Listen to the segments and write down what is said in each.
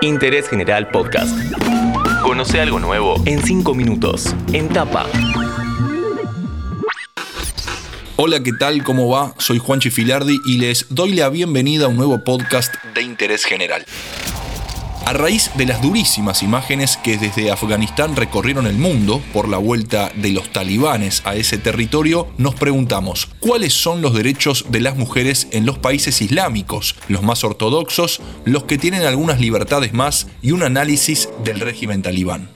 Interés General Podcast. Conoce algo nuevo en 5 minutos, en tapa. Hola, ¿qué tal? ¿Cómo va? Soy Juanchi Filardi y les doy la bienvenida a un nuevo podcast de Interés General. A raíz de las durísimas imágenes que desde Afganistán recorrieron el mundo por la vuelta de los talibanes a ese territorio, nos preguntamos, ¿cuáles son los derechos de las mujeres en los países islámicos, los más ortodoxos, los que tienen algunas libertades más y un análisis del régimen talibán?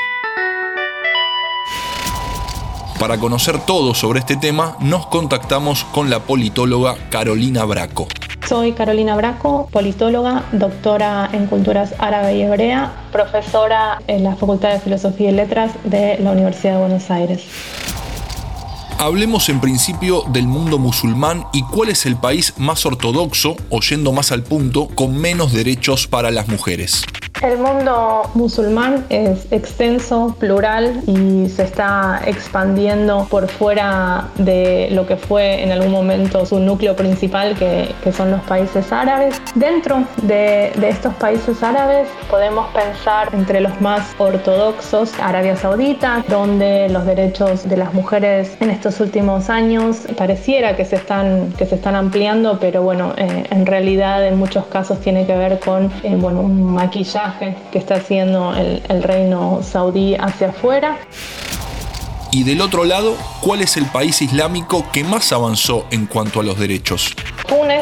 Para conocer todo sobre este tema, nos contactamos con la politóloga Carolina Braco. Soy Carolina Braco, politóloga, doctora en culturas árabe y hebrea, profesora en la Facultad de Filosofía y Letras de la Universidad de Buenos Aires. Hablemos en principio del mundo musulmán y cuál es el país más ortodoxo, o yendo más al punto, con menos derechos para las mujeres. El mundo musulmán es extenso, plural y se está expandiendo por fuera de lo que fue en algún momento su núcleo principal, que, son los países árabes. Dentro de, estos países árabes podemos pensar entre los más ortodoxos Arabia Saudita, donde los derechos de las mujeres en estos últimos años pareciera que se están, que se están ampliando, pero bueno, eh, en realidad en muchos casos tiene que ver con eh, bueno, un maquillaje que está haciendo el, el reino saudí hacia afuera. Y del otro lado, ¿cuál es el país islámico que más avanzó en cuanto a los derechos?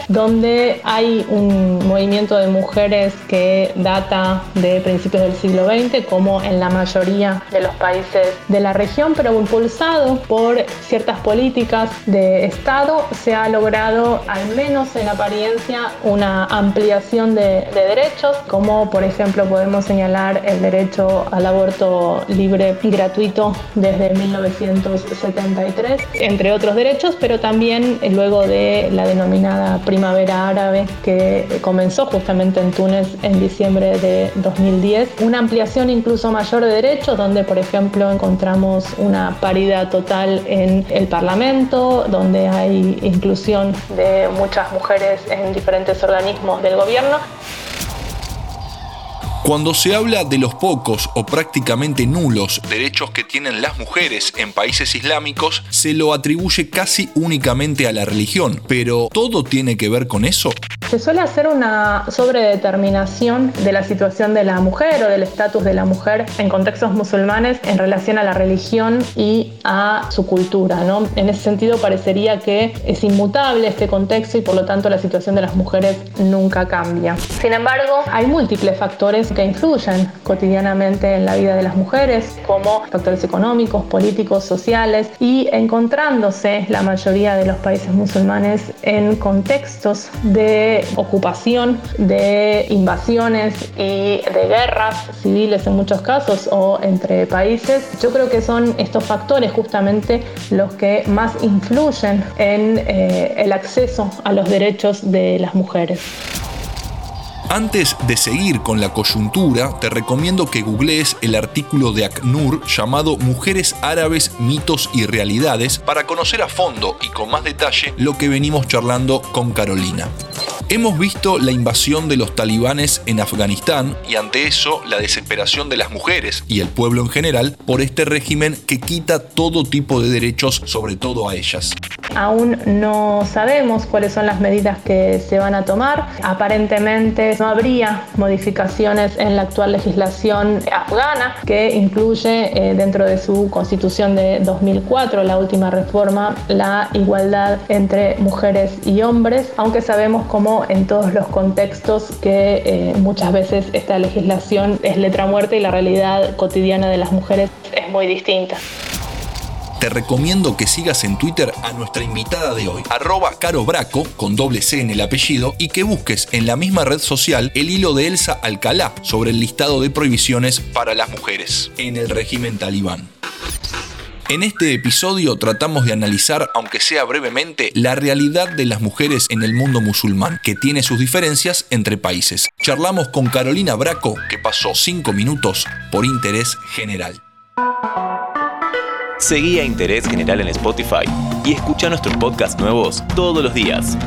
Donde hay un movimiento de mujeres que data de principios del siglo XX, como en la mayoría de los países de la región, pero impulsado por ciertas políticas de Estado, se ha logrado, al menos en apariencia, una ampliación de, de derechos, como por ejemplo podemos señalar el derecho al aborto libre y gratuito desde 1973, entre otros derechos, pero también luego de la denominada primavera árabe que comenzó justamente en Túnez en diciembre de 2010. Una ampliación incluso mayor de derechos, donde por ejemplo encontramos una paridad total en el Parlamento, donde hay inclusión de muchas mujeres en diferentes organismos del gobierno. Cuando se habla de los pocos o prácticamente nulos derechos que tienen las mujeres en países islámicos, se lo atribuye casi únicamente a la religión. Pero ¿todo tiene que ver con eso? Se suele hacer una sobredeterminación de la situación de la mujer o del estatus de la mujer en contextos musulmanes en relación a la religión y a su cultura. ¿no? En ese sentido parecería que es inmutable este contexto y por lo tanto la situación de las mujeres nunca cambia. Sin embargo, hay múltiples factores que influyen cotidianamente en la vida de las mujeres, como factores económicos, políticos, sociales, y encontrándose la mayoría de los países musulmanes en contextos de ocupación, de invasiones y de guerras civiles en muchos casos o entre países, yo creo que son estos factores justamente los que más influyen en eh, el acceso a los derechos de las mujeres. Antes de seguir con la coyuntura, te recomiendo que googlees el artículo de ACNUR llamado Mujeres Árabes, Mitos y Realidades para conocer a fondo y con más detalle lo que venimos charlando con Carolina. Hemos visto la invasión de los talibanes en Afganistán y ante eso la desesperación de las mujeres y el pueblo en general por este régimen que quita todo tipo de derechos, sobre todo a ellas. Aún no sabemos cuáles son las medidas que se van a tomar. Aparentemente no habría modificaciones en la actual legislación afgana que incluye eh, dentro de su constitución de 2004, la última reforma, la igualdad entre mujeres y hombres, aunque sabemos en todos los contextos que eh, muchas veces esta legislación es letra muerta y la realidad cotidiana de las mujeres es muy distinta te recomiendo que sigas en Twitter a nuestra invitada de hoy, arroba Caro Braco, con doble C en el apellido, y que busques en la misma red social el hilo de Elsa Alcalá sobre el listado de prohibiciones para las mujeres en el régimen talibán. En este episodio tratamos de analizar, aunque sea brevemente, la realidad de las mujeres en el mundo musulmán, que tiene sus diferencias entre países. Charlamos con Carolina Braco, que pasó 5 minutos por interés general. Seguí a Interés General en Spotify y escucha nuestros podcasts nuevos todos los días.